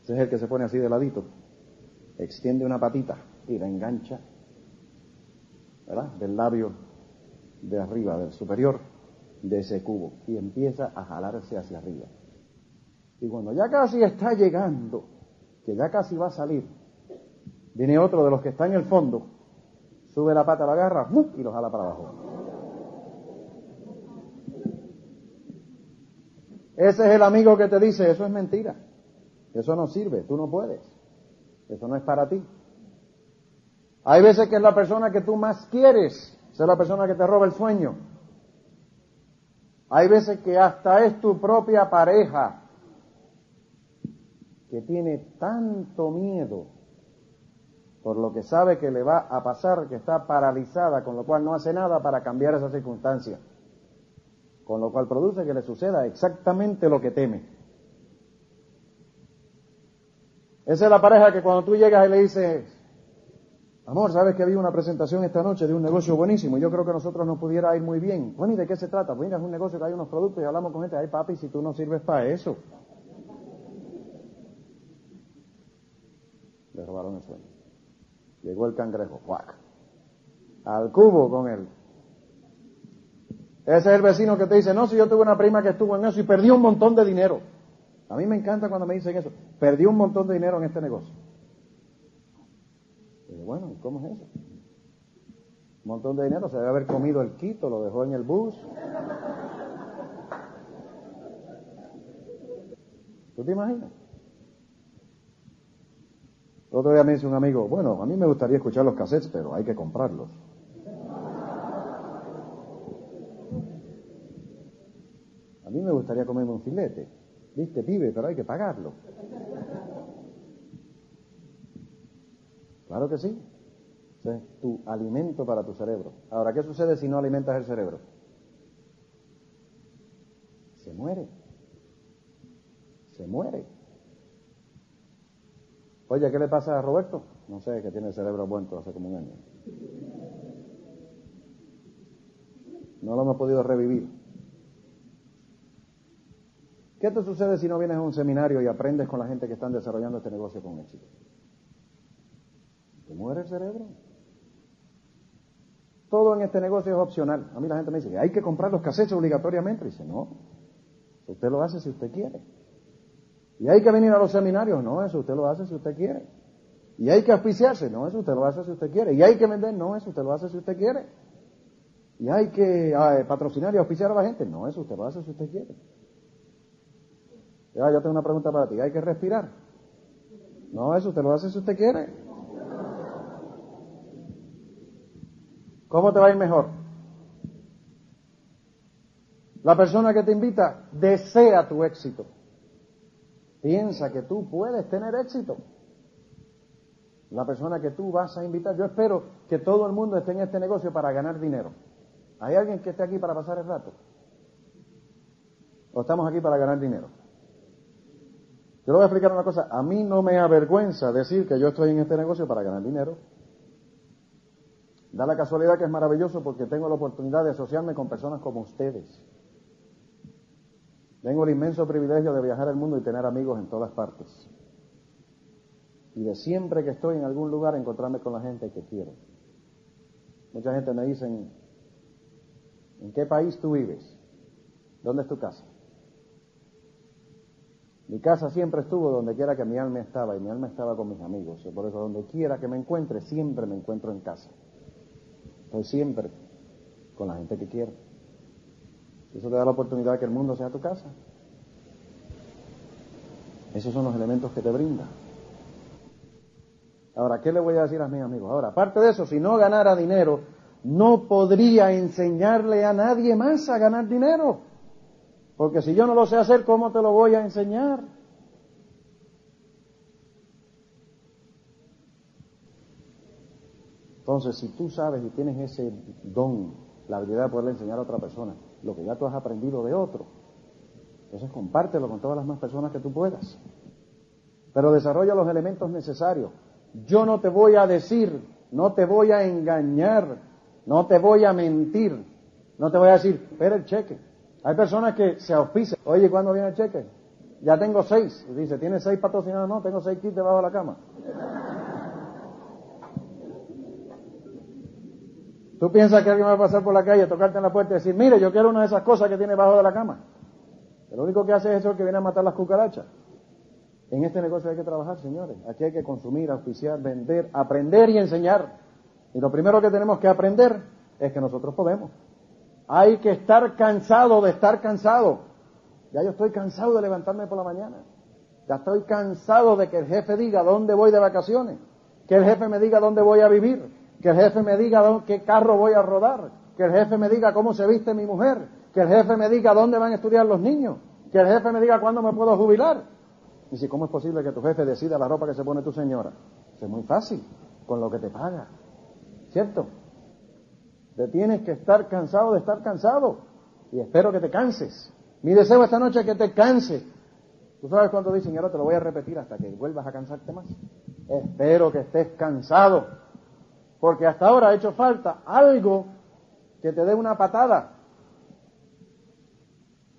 Ese es el que se pone así de ladito, extiende una patita y la engancha, ¿verdad? Del labio de arriba, del superior de ese cubo, y empieza a jalarse hacia arriba. Y cuando ya casi está llegando, que ya casi va a salir, viene otro de los que está en el fondo, sube la pata, la agarra y lo jala para abajo. Ese es el amigo que te dice, eso es mentira, eso no sirve, tú no puedes, eso no es para ti. Hay veces que es la persona que tú más quieres, es la persona que te roba el sueño. Hay veces que hasta es tu propia pareja que tiene tanto miedo por lo que sabe que le va a pasar, que está paralizada, con lo cual no hace nada para cambiar esa circunstancia, con lo cual produce que le suceda exactamente lo que teme. Esa es la pareja que cuando tú llegas y le dices, amor, sabes que había una presentación esta noche de un negocio buenísimo, yo creo que nosotros nos pudiera ir muy bien. Bueno, ¿y de qué se trata? Pues es un negocio que hay unos productos y hablamos con gente, ay papi, si tú no sirves para eso. Le robaron el sueño. Llegó el cangrejo, ¡cuac! Al cubo con él. Ese es el vecino que te dice, no, si yo tuve una prima que estuvo en eso y perdió un montón de dinero. A mí me encanta cuando me dicen eso. Perdió un montón de dinero en este negocio. Bueno, ¿cómo es eso? Un montón de dinero, se debe haber comido el quito, lo dejó en el bus. ¿Tú te imaginas? otro día me dice un amigo, bueno, a mí me gustaría escuchar los cassettes, pero hay que comprarlos. Mí me gustaría comerme un filete. ¿Viste, pibe? Pero hay que pagarlo. Claro que sí. Es tu alimento para tu cerebro. Ahora, ¿qué sucede si no alimentas el cerebro? Se muere. Se muere. Oye, ¿qué le pasa a Roberto? No sé, que tiene el cerebro muerto hace como un año. No lo hemos podido revivir. ¿Qué te sucede si no vienes a un seminario y aprendes con la gente que están desarrollando este negocio con éxito? ¿Te muere el cerebro? Todo en este negocio es opcional. A mí la gente me dice hay que comprar los cassettes obligatoriamente. Y dice, no, usted lo hace si usted quiere. Y hay que venir a los seminarios, no, eso usted lo hace si usted quiere. Y hay que auspiciarse, no, eso usted lo hace si usted quiere. Y hay que vender, no, eso usted lo hace si usted quiere. Y hay que ah, patrocinar y auspiciar a la gente, no, eso usted lo hace si usted quiere. Ya, yo tengo una pregunta para ti, ¿hay que respirar? No, eso usted lo hace si usted quiere. ¿Cómo te va a ir mejor? La persona que te invita desea tu éxito. Piensa que tú puedes tener éxito. La persona que tú vas a invitar, yo espero que todo el mundo esté en este negocio para ganar dinero. ¿Hay alguien que esté aquí para pasar el rato? ¿O estamos aquí para ganar dinero? Yo le voy a explicar una cosa. A mí no me avergüenza decir que yo estoy en este negocio para ganar dinero. Da la casualidad que es maravilloso porque tengo la oportunidad de asociarme con personas como ustedes. Tengo el inmenso privilegio de viajar el mundo y tener amigos en todas partes. Y de siempre que estoy en algún lugar encontrarme con la gente que quiero. Mucha gente me dice, ¿en qué país tú vives? ¿Dónde es tu casa? Mi casa siempre estuvo donde quiera que mi alma estaba y mi alma estaba con mis amigos. Y por eso donde quiera que me encuentre, siempre me encuentro en casa. Estoy siempre con la gente que quiero. Eso te da la oportunidad de que el mundo sea tu casa. Esos son los elementos que te brinda. Ahora, ¿qué le voy a decir a mis amigos? Ahora, aparte de eso, si no ganara dinero, no podría enseñarle a nadie más a ganar dinero. Porque si yo no lo sé hacer, ¿cómo te lo voy a enseñar? Entonces, si tú sabes y tienes ese don, la habilidad de poderle enseñar a otra persona, lo que ya tú has aprendido de otro, entonces compártelo con todas las más personas que tú puedas. Pero desarrolla los elementos necesarios. Yo no te voy a decir, no te voy a engañar, no te voy a mentir, no te voy a decir, espera el cheque. Hay personas que se auspician, oye, ¿cuándo viene el cheque? Ya tengo seis. Y dice, ¿tienes seis patrocinados? No, tengo seis kits debajo de la cama. Tú piensas que alguien va a pasar por la calle, tocarte en la puerta y decir, mire, yo quiero una de esas cosas que tiene debajo de la cama. lo único que hace es eso que viene a matar las cucarachas. En este negocio hay que trabajar, señores. Aquí hay que consumir, auspiciar, vender, aprender y enseñar. Y lo primero que tenemos que aprender es que nosotros podemos. Hay que estar cansado de estar cansado. Ya yo estoy cansado de levantarme por la mañana. Ya estoy cansado de que el jefe diga dónde voy de vacaciones. Que el jefe me diga dónde voy a vivir que el jefe me diga qué carro voy a rodar, que el jefe me diga cómo se viste mi mujer, que el jefe me diga dónde van a estudiar los niños, que el jefe me diga cuándo me puedo jubilar. Y si, ¿cómo es posible que tu jefe decida la ropa que se pone tu señora? Es muy fácil, con lo que te paga. ¿Cierto? Te tienes que estar cansado de estar cansado. Y espero que te canses. Mi deseo esta noche es que te canses. ¿Tú sabes cuando dicen, y ahora te lo voy a repetir hasta que vuelvas a cansarte más? Espero que estés cansado porque hasta ahora ha hecho falta algo que te dé una patada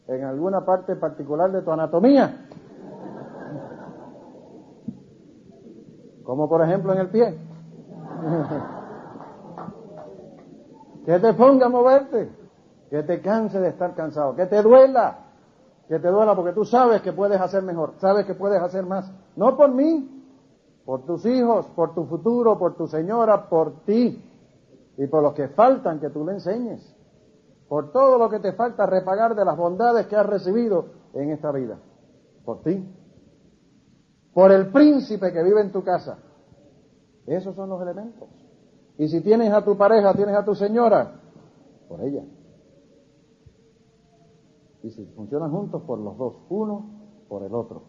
en alguna parte particular de tu anatomía. Como por ejemplo en el pie. que te ponga a moverte, que te canse de estar cansado, que te duela, que te duela porque tú sabes que puedes hacer mejor, sabes que puedes hacer más. No por mí, por tus hijos, por tu futuro, por tu señora, por ti. Y por los que faltan que tú le enseñes, por todo lo que te falta repagar de las bondades que has recibido en esta vida, por ti, por el príncipe que vive en tu casa. Esos son los elementos. Y si tienes a tu pareja, tienes a tu señora, por ella. Y si funcionan juntos, por los dos, uno por el otro.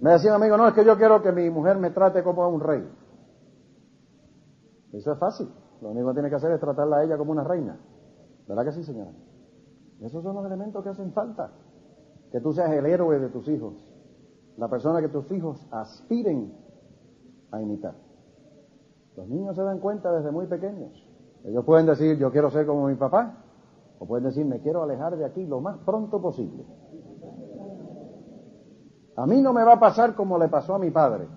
Me decía amigo, no, es que yo quiero que mi mujer me trate como a un rey. Eso es fácil. Lo único que tiene que hacer es tratarla a ella como una reina. ¿Verdad que sí, señora? Esos son los elementos que hacen falta. Que tú seas el héroe de tus hijos. La persona que tus hijos aspiren a imitar. Los niños se dan cuenta desde muy pequeños. Ellos pueden decir, yo quiero ser como mi papá. O pueden decir, me quiero alejar de aquí lo más pronto posible. A mí no me va a pasar como le pasó a mi padre.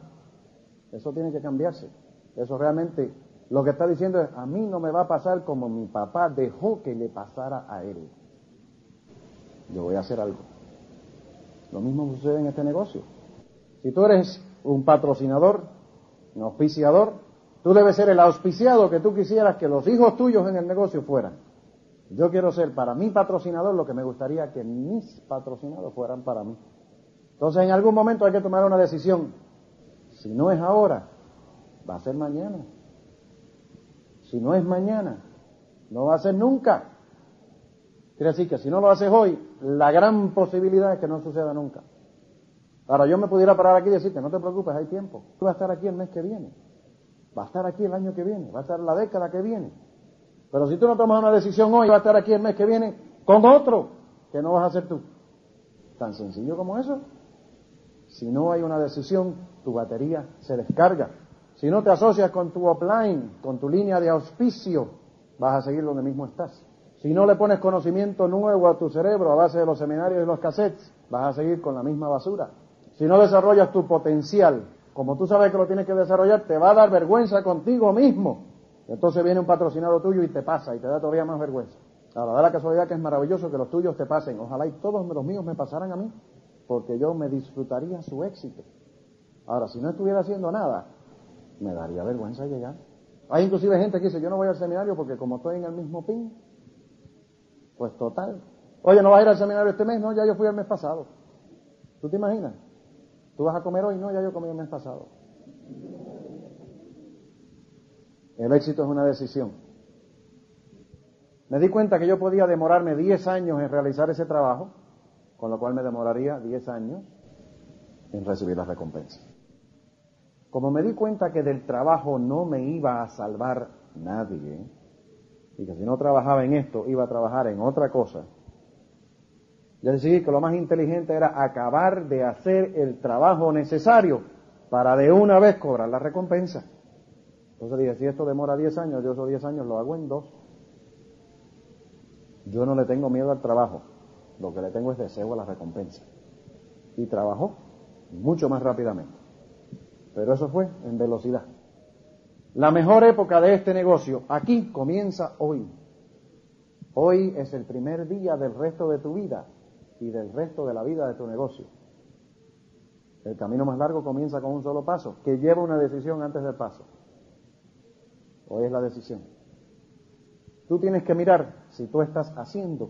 Eso tiene que cambiarse. Eso realmente lo que está diciendo es, a mí no me va a pasar como mi papá dejó que le pasara a él. Yo voy a hacer algo. Lo mismo sucede en este negocio. Si tú eres un patrocinador, un auspiciador, tú debes ser el auspiciado que tú quisieras que los hijos tuyos en el negocio fueran. Yo quiero ser para mi patrocinador lo que me gustaría que mis patrocinados fueran para mí. Entonces en algún momento hay que tomar una decisión. Si no es ahora, va a ser mañana. Si no es mañana, no va a ser nunca. Quiere decir que si no lo haces hoy, la gran posibilidad es que no suceda nunca. Ahora yo me pudiera parar aquí y decirte, no te preocupes, hay tiempo. Tú vas a estar aquí el mes que viene. Va a estar aquí el año que viene. Va a estar la década que viene. Pero si tú no tomas una decisión hoy, va a estar aquí el mes que viene con otro que no vas a hacer tú. Tan sencillo como eso. Si no hay una decisión, tu batería se descarga. Si no te asocias con tu offline, con tu línea de auspicio, vas a seguir donde mismo estás. Si no le pones conocimiento nuevo a tu cerebro a base de los seminarios y los cassettes, vas a seguir con la misma basura. Si no desarrollas tu potencial, como tú sabes que lo tienes que desarrollar, te va a dar vergüenza contigo mismo. Entonces viene un patrocinado tuyo y te pasa y te da todavía más vergüenza. Ahora, da la casualidad que es maravilloso que los tuyos te pasen. Ojalá y todos los míos me pasaran a mí porque yo me disfrutaría su éxito. Ahora, si no estuviera haciendo nada, me daría vergüenza llegar. Hay inclusive gente que dice, yo no voy al seminario porque como estoy en el mismo pin, pues total, Oye, ¿no vas a ir al seminario este mes? No, ya yo fui el mes pasado. ¿Tú te imaginas? ¿Tú vas a comer hoy? No, ya yo comí el mes pasado. El éxito es una decisión. Me di cuenta que yo podía demorarme 10 años en realizar ese trabajo, con lo cual me demoraría 10 años en recibir la recompensa. Como me di cuenta que del trabajo no me iba a salvar nadie, y que si no trabajaba en esto, iba a trabajar en otra cosa, yo decidí que lo más inteligente era acabar de hacer el trabajo necesario para de una vez cobrar la recompensa. Entonces dije, si esto demora 10 años, yo esos 10 años lo hago en dos. Yo no le tengo miedo al trabajo, lo que le tengo es deseo a la recompensa. Y trabajó mucho más rápidamente. Pero eso fue en velocidad. La mejor época de este negocio aquí comienza hoy. Hoy es el primer día del resto de tu vida y del resto de la vida de tu negocio. El camino más largo comienza con un solo paso, que lleva una decisión antes del paso. Hoy es la decisión. Tú tienes que mirar si tú estás haciendo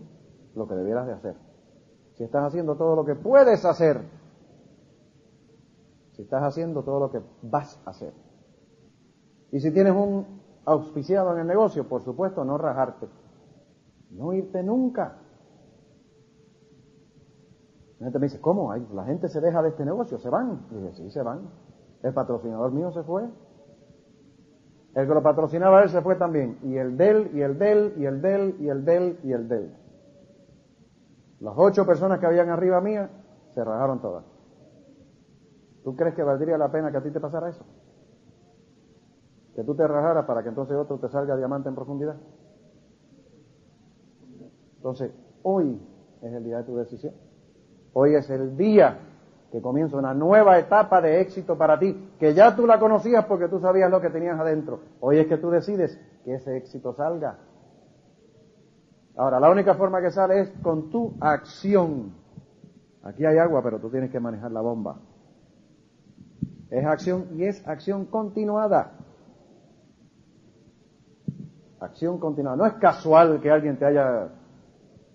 lo que debieras de hacer. Si estás haciendo todo lo que puedes hacer. Si estás haciendo todo lo que vas a hacer. Y si tienes un auspiciado en el negocio, por supuesto, no rajarte. No irte nunca. La gente me dice, ¿cómo? La gente se deja de este negocio, se van. Y dije, sí, se van. El patrocinador mío se fue. El que lo patrocinaba él se fue también. Y el del, y el del, y el del, y el del, y el del. Las ocho personas que habían arriba mía se rajaron todas. ¿Tú crees que valdría la pena que a ti te pasara eso? Que tú te rajaras para que entonces otro te salga diamante en profundidad. Entonces, hoy es el día de tu decisión. Hoy es el día que comienza una nueva etapa de éxito para ti, que ya tú la conocías porque tú sabías lo que tenías adentro. Hoy es que tú decides que ese éxito salga. Ahora, la única forma que sale es con tu acción. Aquí hay agua, pero tú tienes que manejar la bomba. Es acción y es acción continuada. Acción continuada. No es casual que alguien te haya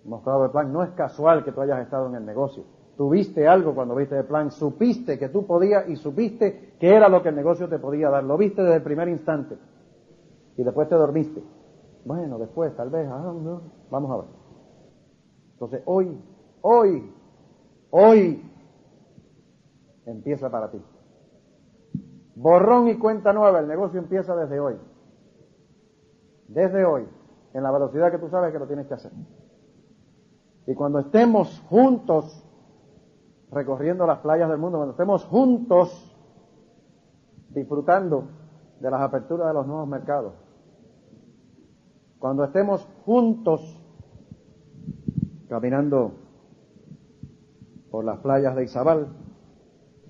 mostrado el plan. No es casual que tú hayas estado en el negocio. Tuviste algo cuando viste el plan, supiste que tú podías y supiste que era lo que el negocio te podía dar. Lo viste desde el primer instante. Y después te dormiste. Bueno, después, tal vez, ah, vamos a ver. Entonces, hoy, hoy, hoy empieza para ti. Borrón y cuenta nueva, el negocio empieza desde hoy. Desde hoy, en la velocidad que tú sabes que lo tienes que hacer. Y cuando estemos juntos recorriendo las playas del mundo, cuando estemos juntos disfrutando de las aperturas de los nuevos mercados, cuando estemos juntos caminando por las playas de Izabal,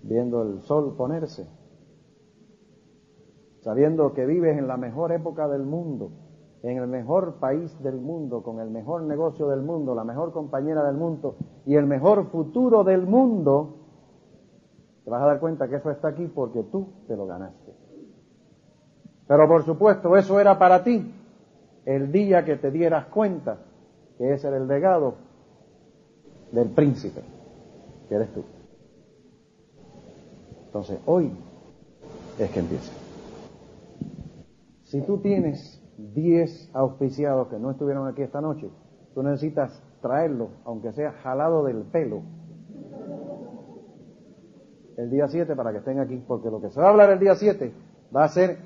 viendo el sol ponerse, sabiendo que vives en la mejor época del mundo, en el mejor país del mundo, con el mejor negocio del mundo, la mejor compañera del mundo y el mejor futuro del mundo, te vas a dar cuenta que eso está aquí porque tú te lo ganaste. Pero por supuesto, eso era para ti el día que te dieras cuenta que ese era el legado del príncipe, que eres tú. Entonces, hoy es que empieza. Si tú tienes 10 auspiciados que no estuvieron aquí esta noche, tú necesitas traerlo, aunque sea jalado del pelo, el día 7 para que estén aquí, porque lo que se va a hablar el día 7 va a ser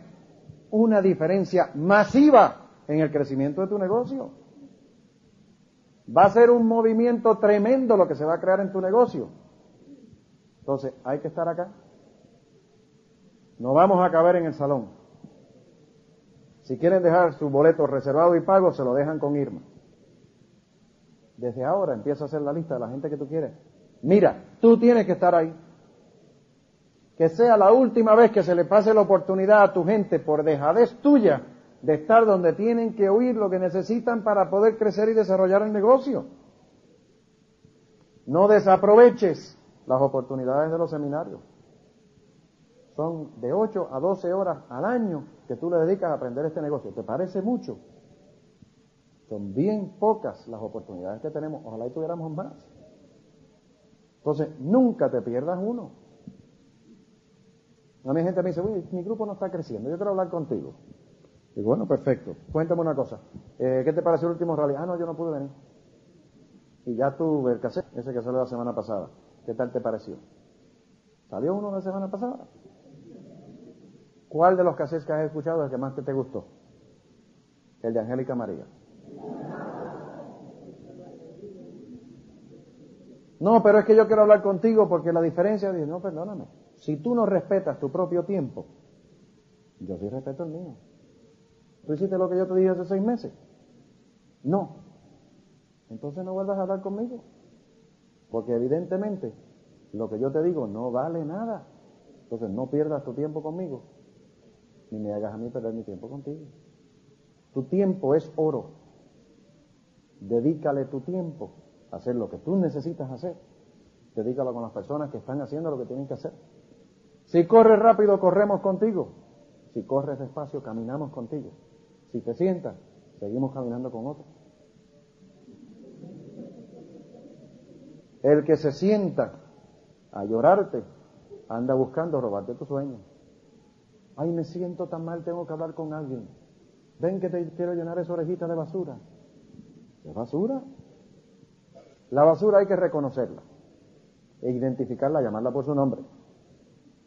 una diferencia masiva en el crecimiento de tu negocio. Va a ser un movimiento tremendo lo que se va a crear en tu negocio. Entonces, hay que estar acá. No vamos a caber en el salón. Si quieren dejar su boleto reservado y pago, se lo dejan con Irma. Desde ahora empieza a hacer la lista de la gente que tú quieres. Mira, tú tienes que estar ahí. Que sea la última vez que se le pase la oportunidad a tu gente por dejadez tuya de estar donde tienen que oír lo que necesitan para poder crecer y desarrollar el negocio. No desaproveches las oportunidades de los seminarios. Son de 8 a 12 horas al año que tú le dedicas a aprender este negocio. ¿Te parece mucho? Son bien pocas las oportunidades que tenemos. Ojalá y tuviéramos más. Entonces, nunca te pierdas uno. A mí gente me dice, uy, mi grupo no está creciendo, yo quiero hablar contigo. Digo, bueno, perfecto. Cuéntame una cosa. Eh, ¿Qué te pareció el último rally? Ah, no, yo no pude venir. Y ya tuve el cassette, ese que salió la semana pasada. ¿Qué tal te pareció? ¿Salió uno la semana pasada? ¿Cuál de los cassettes que has escuchado es el que más te gustó? El de Angélica María. No, pero es que yo quiero hablar contigo porque la diferencia es, no, perdóname. Si tú no respetas tu propio tiempo, yo sí respeto el mío. ¿Tú hiciste lo que yo te dije hace seis meses? No. Entonces no vuelvas a hablar conmigo. Porque evidentemente lo que yo te digo no vale nada. Entonces no pierdas tu tiempo conmigo. Ni me hagas a mí perder mi tiempo contigo. Tu tiempo es oro. Dedícale tu tiempo a hacer lo que tú necesitas hacer. Dedícalo con las personas que están haciendo lo que tienen que hacer. Si corres rápido, corremos contigo. Si corres despacio, caminamos contigo. Si te sientas, seguimos caminando con otros. El que se sienta a llorarte, anda buscando robarte tu sueño. Ay, me siento tan mal, tengo que hablar con alguien. Ven que te quiero llenar esa orejita de basura. ¿De basura? La basura hay que reconocerla, e identificarla, llamarla por su nombre.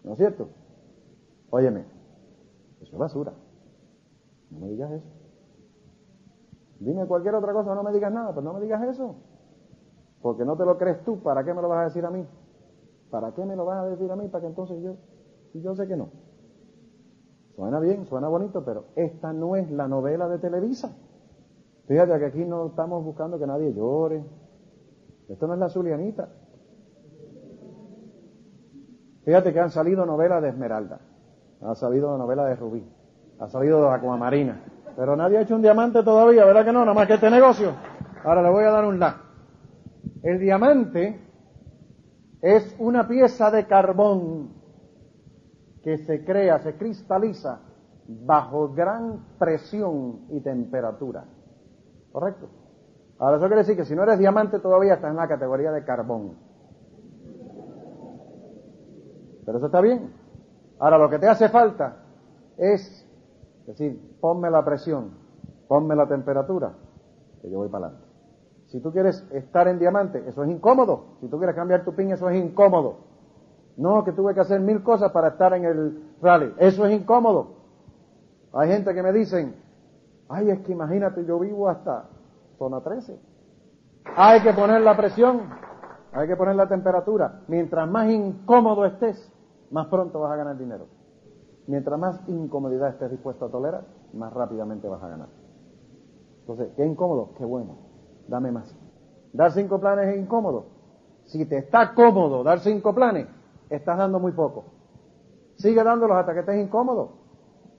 ¿No es cierto? Óyeme, eso es basura. No me digas eso. Dime cualquier otra cosa, no me digas nada, pero no me digas eso. Porque no te lo crees tú, ¿para qué me lo vas a decir a mí? ¿Para qué me lo vas a decir a mí? Para que entonces yo, y yo sé que no. Suena bien, suena bonito, pero esta no es la novela de Televisa. Fíjate que aquí no estamos buscando que nadie llore. Esto no es la Zulianita. Fíjate que han salido novelas de Esmeralda, ha salido novela de Rubí, ha salido de Aquamarina, pero nadie ha hecho un diamante todavía, ¿verdad que no? Nada más que este negocio. Ahora le voy a dar un la. El diamante es una pieza de carbón que se crea, se cristaliza bajo gran presión y temperatura. ¿Correcto? Ahora eso quiere decir que si no eres diamante todavía estás en la categoría de carbón. Pero eso está bien. Ahora lo que te hace falta es decir, ponme la presión, ponme la temperatura, que yo voy para adelante. Si tú quieres estar en diamante, eso es incómodo. Si tú quieres cambiar tu pin, eso es incómodo. No, que tuve que hacer mil cosas para estar en el rally. Eso es incómodo. Hay gente que me dicen, ay, es que imagínate, yo vivo hasta zona 13. Hay que poner la presión, hay que poner la temperatura. Mientras más incómodo estés, más pronto vas a ganar dinero. Mientras más incomodidad estés dispuesto a tolerar, más rápidamente vas a ganar. Entonces, ¿qué incómodo? Qué bueno. Dame más. Dar cinco planes es incómodo. Si te está cómodo dar cinco planes, estás dando muy poco. Sigue dándolos hasta que estés incómodo.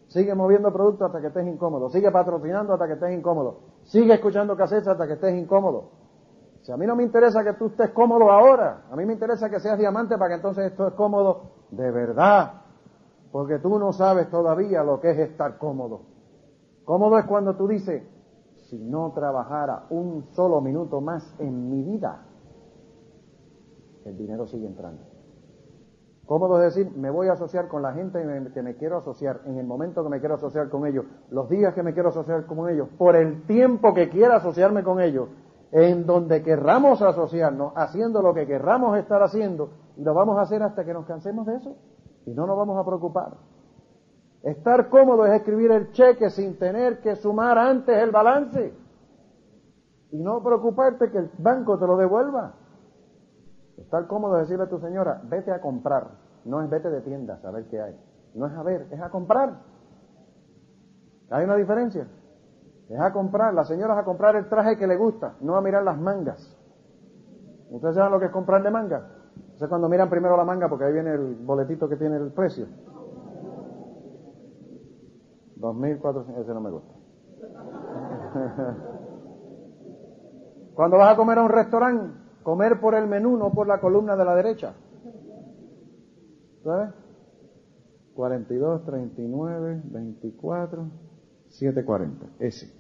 Sigue moviendo productos hasta que estés incómodo. Sigue patrocinando hasta que estés incómodo. Sigue escuchando cassettes hasta que estés incómodo. Si a mí no me interesa que tú estés cómodo ahora, a mí me interesa que seas diamante para que entonces esto es cómodo de verdad, porque tú no sabes todavía lo que es estar cómodo. Cómodo es cuando tú dices, si no trabajara un solo minuto más en mi vida, el dinero sigue entrando. Cómodo es decir, me voy a asociar con la gente que me quiero asociar, en el momento que me quiero asociar con ellos, los días que me quiero asociar con ellos, por el tiempo que quiera asociarme con ellos, en donde querramos asociarnos, haciendo lo que querramos estar haciendo, y lo vamos a hacer hasta que nos cansemos de eso, y no nos vamos a preocupar. Estar cómodo es escribir el cheque sin tener que sumar antes el balance, y no preocuparte que el banco te lo devuelva. Estar cómodo decirle a tu señora, vete a comprar, no es vete de tiendas a ver qué hay, no es a ver, es a comprar. ¿Hay una diferencia? Es a comprar, la señora es a comprar el traje que le gusta, no a mirar las mangas. ¿Ustedes saben lo que es comprar de manga? es cuando miran primero la manga porque ahí viene el boletito que tiene el precio. 2.400, ese no me gusta. cuando vas a comer a un restaurante, comer por el menú, no por la columna de la derecha. ¿Sabes? 42, 39, 24, 740. Ese.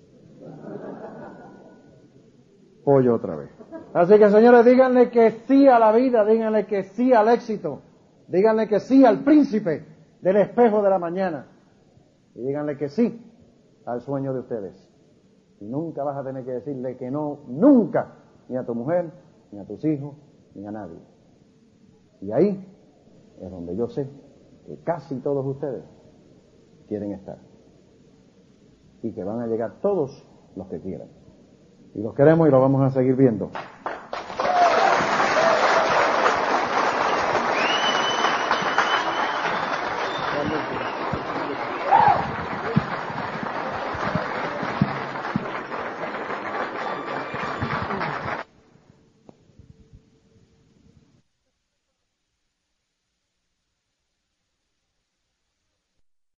pollo otra vez. Así que señores, díganle que sí a la vida, díganle que sí al éxito, díganle que sí al príncipe del espejo de la mañana y díganle que sí al sueño de ustedes. Y nunca vas a tener que decirle que no, nunca, ni a tu mujer, ni a tus hijos, ni a nadie. Y ahí es donde yo sé que casi todos ustedes quieren estar. Y que van a llegar todos los que quieran. Y los queremos y los vamos a seguir viendo.